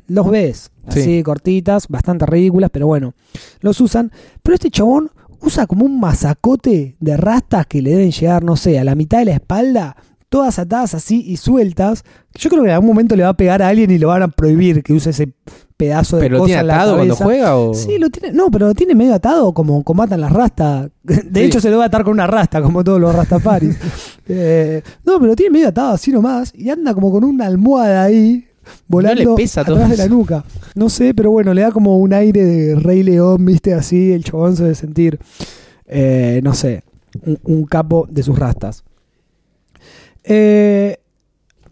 los ves. Sí. Así cortitas, bastante ridículas, pero bueno, los usan. Pero este chabón usa como un masacote de rastas que le deben llegar, no sé, a la mitad de la espalda, todas atadas así y sueltas. Yo creo que en algún momento le va a pegar a alguien y lo van a prohibir que use ese pedazo de ¿Pero lo cosa tiene en la atado cuando juega o...? Sí, lo tiene, no, pero lo tiene medio atado como combatan las rastas. *laughs* De Sí. hecho, se lo va a atar con una rasta, como todos los rastafaris. *laughs* Eh, no, pero lo tiene medio atado así nomás y anda como con una almohada ahí volando le pesa atrás de la nuca. No sé, pero bueno, le da como un aire de Rey León, viste, así. El chabón se debe sentir, eh, no sé, un, un capo de sus rastas. Eh,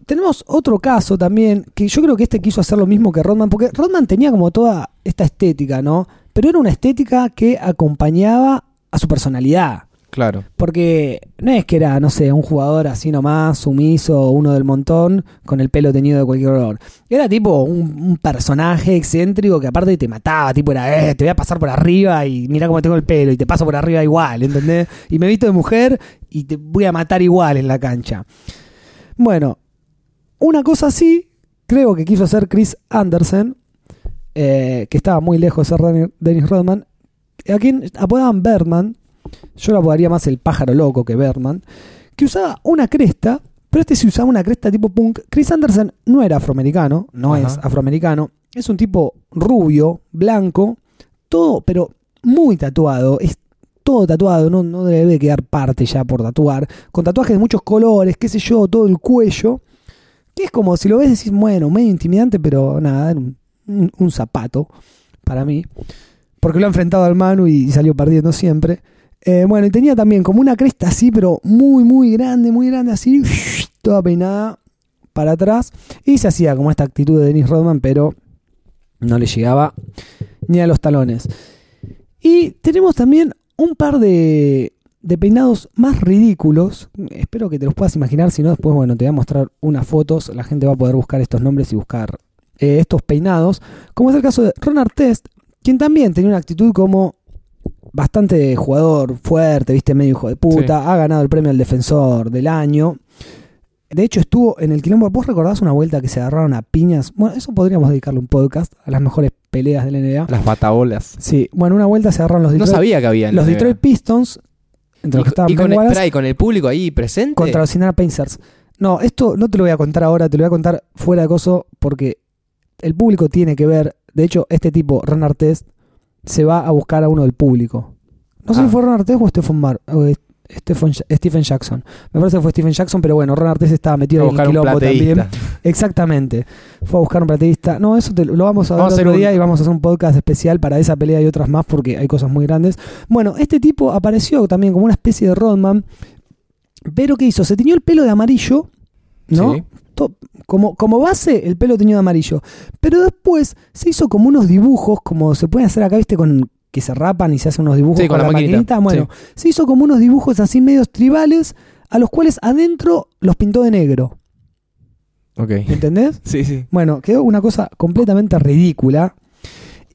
tenemos otro caso también, que yo creo que este quiso hacer lo mismo que Rodman, porque Rodman tenía como toda esta estética, ¿no? Pero era una estética que acompañaba a su personalidad. Claro. Porque no es que era, no sé, un jugador así nomás, sumiso, uno del montón, con el pelo teñido de cualquier color. Era tipo un, un personaje excéntrico que aparte te mataba, tipo era, eh, te voy a pasar por arriba y mira cómo tengo el pelo y te paso por arriba igual, ¿entendés? Y me visto de mujer y te voy a matar igual en la cancha. Bueno, una cosa así, creo que quiso hacer Chris Anderson, eh, que estaba muy lejos de ser Dennis- Rodman, a quien apodaban Birdman, yo lo apodaría más el pájaro loco que Birdman, que usaba una cresta, pero este sí usaba una cresta tipo punk. Chris Anderson no era afroamericano, no Ajá. es afroamericano, es un tipo rubio, blanco, todo, pero muy tatuado, es todo tatuado, no, no debe quedar parte ya por tatuar, con tatuajes de muchos colores, qué sé yo, todo el cuello, que es como si lo ves decís, bueno, medio intimidante, pero nada, era un, un- un zapato para mí, porque lo ha enfrentado al Manu y salió perdiendo siempre. Eh, bueno, y tenía también como una cresta así, pero muy, muy grande, muy grande, así, *sniffs* toda peinada para atrás. Y se hacía como esta actitud de Dennis Rodman, pero no le llegaba ni a los talones. Y tenemos también un par de, peinados más ridículos. Espero que te los puedas imaginar, si no, después, bueno, te voy a mostrar unas fotos. La gente va a poder buscar estos nombres y buscar eh, estos peinados. Como es el caso de Ron Artest, quien también tenía una actitud como bastante jugador fuerte, viste, medio hijo de puta, Sí. ha ganado el premio al defensor del año. De hecho, estuvo en el quilombo. ¿Vos recordás una vuelta que se agarraron a piñas? Bueno, eso podríamos dedicarle un podcast a las mejores peleas de la NBA. Las batabolas. Sí, bueno, una vuelta se agarraron los No Detroit, sabía que había. en los Detroit. Pistons, entre los que estaban y con el, y con el público ahí presente. contra los Indiana Pacers. No, esto no te lo voy a contar ahora, te lo voy a contar fuera de coso porque el público tiene que ver. De hecho, este tipo, Ron Artest, se va a buscar a uno del público. No sé Ah. si fue Ron Artest o Stephen Mar. o, Stephen, Stephen Jackson. Me parece que fue Stephen Jackson, pero bueno, Ron Artes estaba metido en el quilombo también. *laughs* Exactamente. Fue a buscar un plateísta. No, eso te- lo vamos a ver Vamos a otro un- día y vamos a hacer un podcast especial para esa pelea y otras más porque hay cosas muy grandes. Bueno, este tipo apareció también como una especie de Rodman. Pero ¿qué hizo? Se teñió el pelo de amarillo, ¿no? Sí. Como, como base, el pelo teñido de amarillo. Pero después se hizo como unos dibujos, como se pueden hacer acá, viste, con que se rapan y se hacen unos dibujos Sí, con la maquinita, Bueno, se hizo como unos dibujos así medios tribales, a los cuales adentro los pintó de negro. Ok. ¿Entendés? *laughs* Sí, sí. Bueno, quedó una cosa completamente ridícula.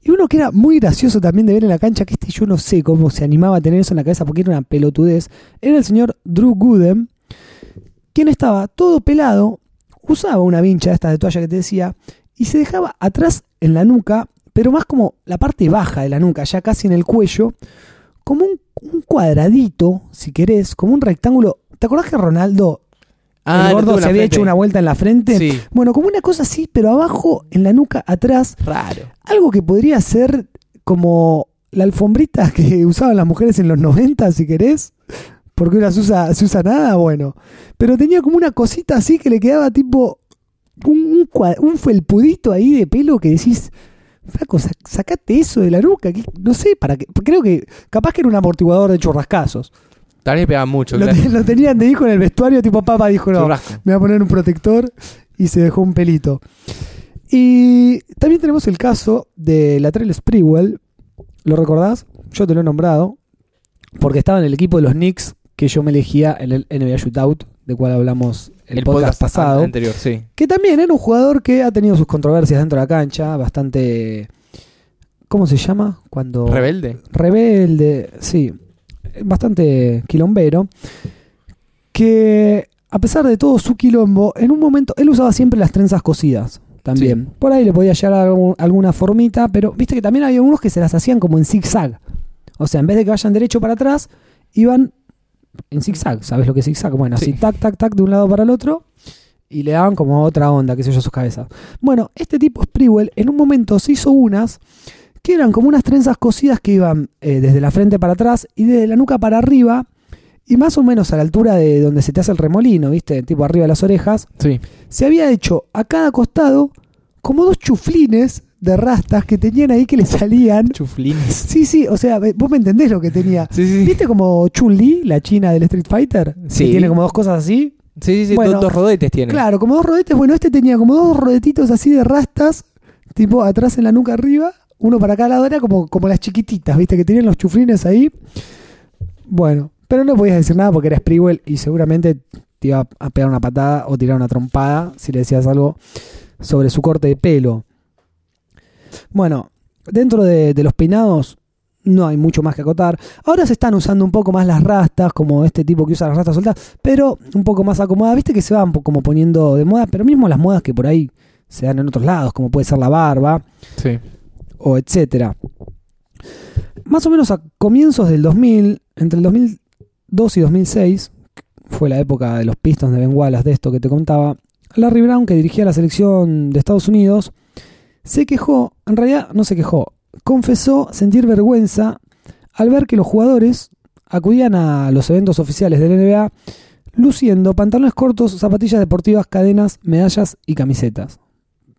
Y uno que era muy gracioso también de ver en la cancha, que este yo no sé cómo se animaba a tener eso en la cabeza porque era una pelotudez, era el señor Drew Gooden, quien estaba todo pelado, usaba una vincha esta de toalla que te decía, y se dejaba atrás en la nuca, pero más como la parte baja de la nuca, ya casi en el cuello, como un, un cuadradito, si querés, como un rectángulo. ¿Te acordás que Ronaldo, el Ah, lo gordo, se había frente. hecho una vuelta en la frente? Sí. Bueno, como una cosa así, pero abajo, en la nuca, atrás, Raro. algo que podría ser como la alfombrita que *laughs* usaban las mujeres en los 90, si querés. Porque ahora se usa, nada, bueno. Pero tenía como una cosita así que le quedaba tipo un, un, felpudito ahí de pelo que decís, Flaco, sa- sacate eso de la nuca. que- no sé, para qué. Creo que capaz que era un amortiguador de churrascazos. Tal vez pega mucho. Lo, claro. te- lo tenían de hijo en el vestuario, tipo papá dijo, no, Churrasco. me voy a poner un protector y se dejó un pelito. Y también tenemos el caso de la Trell Sprewell. ¿Lo recordás? Yo te lo he nombrado. Porque estaba en el equipo de los Knicks que yo me elegía en el NBA Shootout, de cual hablamos el, podcast, pasado. an- anterior, sí. Que también era un jugador que ha tenido sus controversias dentro de la cancha, bastante... ¿Cómo se llama? Cuando Rebelde. rebelde, sí, bastante quilombero, que a pesar de todo su quilombo, en un momento él usaba siempre las trenzas cosidas. También. Por ahí le podía llegar algún- alguna formita, pero viste que también había unos que se las hacían como en zigzag. O sea, en vez de que vayan derecho para atrás, iban en zigzag. ¿Sabes lo que es zigzag? Bueno, así Sí. tac, tac, tac, de un lado para el otro. Y le daban como otra onda, qué sé yo, sus cabezas. Bueno, este tipo Sprewell en un momento se hizo unas que eran como unas trenzas cosidas que iban eh, desde la frente para atrás y desde la nuca para arriba y más o menos a la altura de donde se te hace el remolino, ¿viste? Tipo arriba de las orejas. Sí. Se había hecho a cada costado como dos chuflines de rastas que tenían ahí que le salían. Chuflines. Sí, sí, o sea, vos me entendés lo que tenía. Sí, sí, sí. ¿Viste como Chun-Li, la china del Street Fighter? Sí. Que tiene como dos cosas así. Sí, sí, sí. Bueno, dos, dos rodetes tiene. Claro, como dos rodetes. Bueno, este tenía como dos rodetitos así de rastas, tipo atrás en la nuca arriba, uno para cada lado. Era como, como las chiquititas, ¿viste? Que tenían los chuflines ahí. Bueno, pero no podías decir nada porque era Sprewell y seguramente te iba a pegar una patada o tirar una trompada si le decías algo sobre su corte de pelo. Bueno, dentro de, de los peinados no hay mucho más que acotar. Ahora se están usando un poco más las rastas, como este tipo que usa las rastas soltas, pero un poco más acomodadas. Viste que se van como poniendo de moda, pero mismo las modas que por ahí se dan en otros lados, como puede ser la barba Sí. o etcétera. Más o menos a comienzos del 2000, entre el 2002 y 2006, fue la época de los Pistons de Ben Wallace, de esto que te contaba, Larry Brown, que dirigía la selección de Estados Unidos, se quejó, en realidad no se quejó, confesó sentir vergüenza al ver que los jugadores acudían a los eventos oficiales del NBA luciendo pantalones cortos, zapatillas deportivas, cadenas, medallas y camisetas.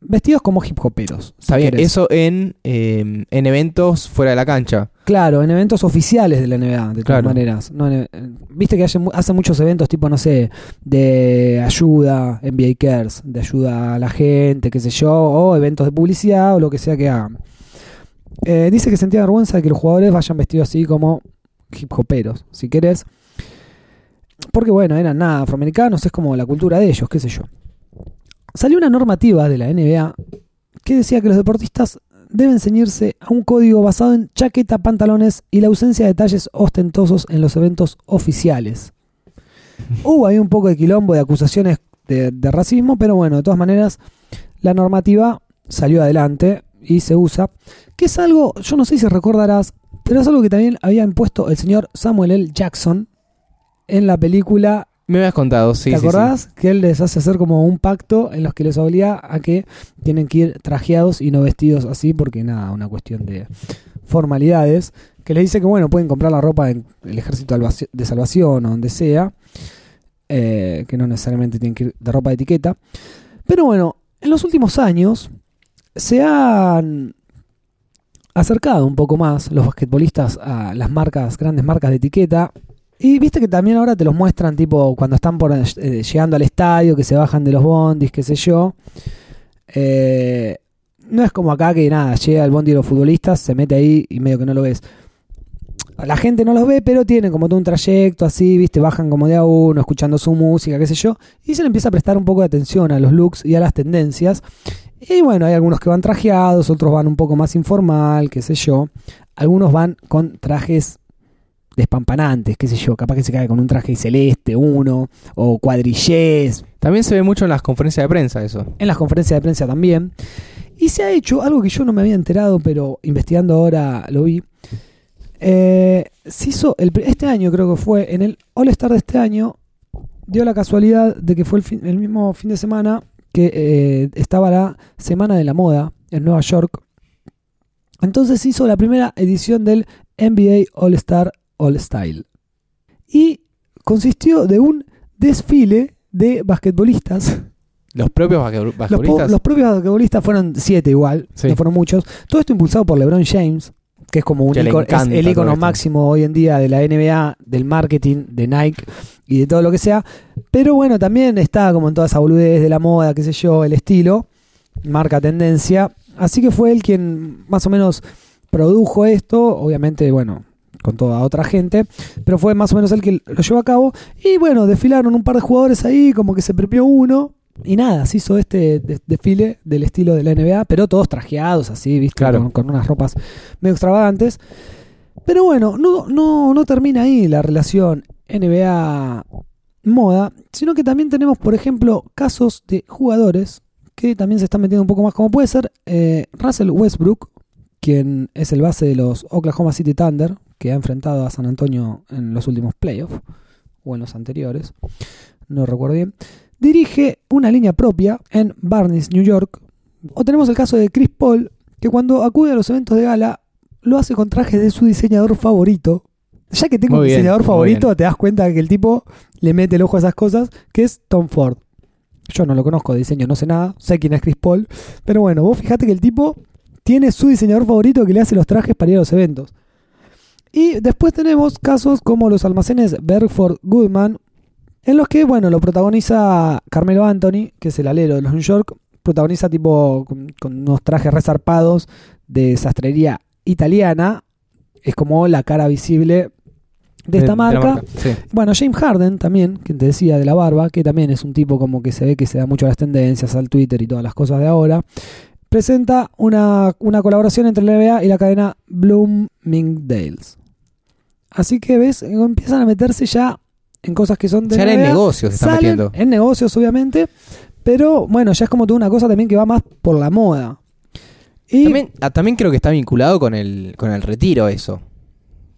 Vestidos como hip hoperos. si Está bien. querés. Eso en, eh, en eventos fuera de la cancha. Claro, en eventos oficiales de la NBA, de todas maneras. No en- en- Viste que hacen, hacen muchos eventos tipo, no sé, de ayuda, NBA Cares, de ayuda a la gente, qué sé yo, o eventos de publicidad o lo que sea que hagan. Eh, dice que sentía vergüenza de que los jugadores vayan vestidos así como hip hoperos, si querés. Porque bueno, eran nada afroamericanos, es como la cultura de ellos, qué sé yo. Salió una normativa de la NBA que decía que los deportistas deben ceñirse a un código basado en chaqueta, pantalones y la ausencia de detalles ostentosos en los eventos oficiales. *laughs* Hubo ahí un poco de quilombo de acusaciones de, de racismo, pero bueno, de todas maneras, la normativa salió adelante y se usa, que es algo, yo no sé si recordarás, pero es algo que también había impuesto el señor Samuel L. Jackson en la película Me habías contado, sí. ¿Te sí, sí. acordás? Que él les hace hacer como un pacto en los que les obliga a que tienen que ir trajeados y no vestidos así, porque nada, una cuestión de formalidades, que le dice que bueno, pueden comprar la ropa en el ejército de salvación o donde sea, eh, que no necesariamente tienen que ir de ropa de etiqueta. Pero bueno, en los últimos años se han acercado un poco más los basquetbolistas a las marcas, grandes marcas de etiqueta. Y viste que también ahora te los muestran, tipo, cuando están por, eh, llegando al estadio, que se bajan de los bondis, qué sé yo. Eh, no es como acá que nada, llega el bondi de los futbolistas, se mete ahí y medio que no lo ves. La gente no los ve, pero tienen como todo un trayecto así, viste, bajan como de a uno, escuchando su música, qué sé yo, y se le empieza a prestar un poco de atención a los looks y a las tendencias. Y bueno, hay algunos que van trajeados, otros van un poco más informal, qué sé yo. Algunos van con trajes despampanantes, qué sé yo, capaz que se cae con un traje celeste uno, o cuadrillés. También se ve mucho en las conferencias de prensa eso. En las conferencias de prensa también. Y se ha hecho algo que yo no me había enterado, pero investigando ahora lo vi. Eh, se hizo este año, creo que fue, en el All Star de este año, dio la casualidad de que fue el, el mismo fin de semana que eh, estaba la Semana de la Moda en Nueva York. Entonces hizo la primera edición del NBA All Star All Style. Y consistió de un desfile de basquetbolistas. Los propios basquetbolistas. Los, propios basquetbolistas fueron siete igual, no fueron muchos. Todo esto impulsado por LeBron James, que es como un el icono máximo hoy en día de la NBA, del marketing, de Nike y de todo lo que sea. Pero bueno, también está como en toda esa boludez de la moda, qué sé yo, el estilo, marca tendencia. Así que fue él quien más o menos produjo esto, obviamente, bueno, con toda otra gente, pero fue más o menos él que lo llevó a cabo. Y bueno, desfilaron un par de jugadores ahí, como que se premió uno. Y nada, se hizo este desfile del estilo de la NBA, pero todos trajeados así, ¿viste? Con, unas ropas medio extravagantes. Pero bueno, no, no, no termina ahí la relación NBA moda, sino que también tenemos, por ejemplo, casos de jugadores que también se están metiendo un poco más, como puede ser eh, Russell Westbrook, quien es el base de los Oklahoma City Thunder, que ha enfrentado a San Antonio en los últimos playoffs, o en los anteriores, no recuerdo bien, dirige una línea propia en Barnes, New York. O tenemos el caso de Chris Paul, que cuando acude a los eventos de gala, lo hace con trajes de su diseñador favorito, ya que tengo un diseñador favorito, te das cuenta que el tipo le mete el ojo a esas cosas, que es Tom Ford. Yo no lo conozco de diseño, no sé nada, sé quién es Chris Paul, pero bueno, vos fíjate que el tipo tiene su diseñador favorito que le hace los trajes para ir a los eventos. Y después tenemos casos como los almacenes Bergford Goodman, en los que, bueno, lo protagoniza Carmelo Anthony, que es el alero de los New York, protagoniza tipo con, con unos trajes resarpados de sastrería italiana, es como la cara visible de esta marca. Bueno, James Harden también, que te decía de la barba, que también es un tipo como que se ve que se da mucho a las tendencias, al Twitter y todas las cosas de ahora. Presenta una, colaboración entre la NBA y la cadena Bloomingdale's. Así que ves, empiezan a meterse ya en cosas que son de ya en negocios se están metiendo. En negocios, obviamente. Pero bueno, ya es como toda una cosa también que va más por la moda. Y también, ah, también creo que está vinculado con el, con el retiro eso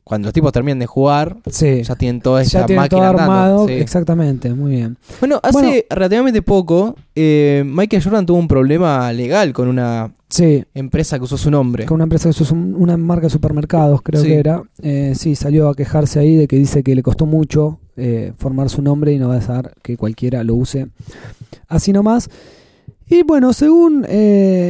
cuando los tipos terminan de jugar, ya tienen toda esa máquina todo armado. Exactamente, muy bien. Bueno, hace relativamente poco, eh, Michael Jordan tuvo un problema legal con una empresa que usó su nombre. Con una empresa que usó una marca de supermercados, creo que era. Eh, sí, salió a quejarse ahí de que dice que le costó mucho eh, formar su nombre y no va a dejar que cualquiera lo use así nomás. Y bueno, según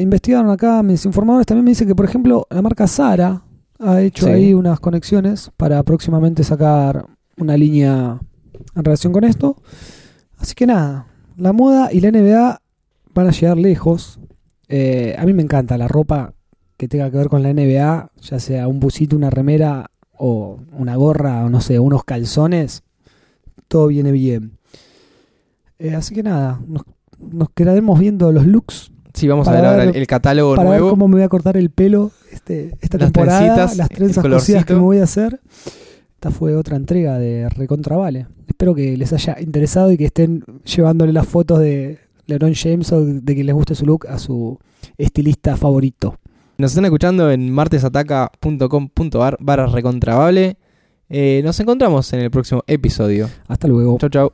investigaron acá mis informadores, también me dice que, por ejemplo, la marca Sara ha hecho ahí unas conexiones para próximamente sacar una línea en relación con esto. Así que nada, la moda y la NBA van a llegar lejos. Eh, a mí me encanta la ropa que tenga que ver con la NBA, ya sea un busito, una remera o una gorra o no sé, unos calzones. Todo viene bien. Eh, así que nada, nos, nos quedaremos viendo los looks Sí, vamos a ver, ahora el, catálogo para nuevo. Ver cómo me voy a cortar el pelo este, esta temporada, las trenzas cosidas que me voy a hacer. Esta fue otra entrega de Recontravale. Espero que les haya interesado y que estén llevándole las fotos de LeBron James o de que les guste su look a su estilista favorito. Nos están escuchando en martesataca.com.ar barra recontravale. Eh, nos encontramos en el próximo episodio. Hasta luego. Chau, chau.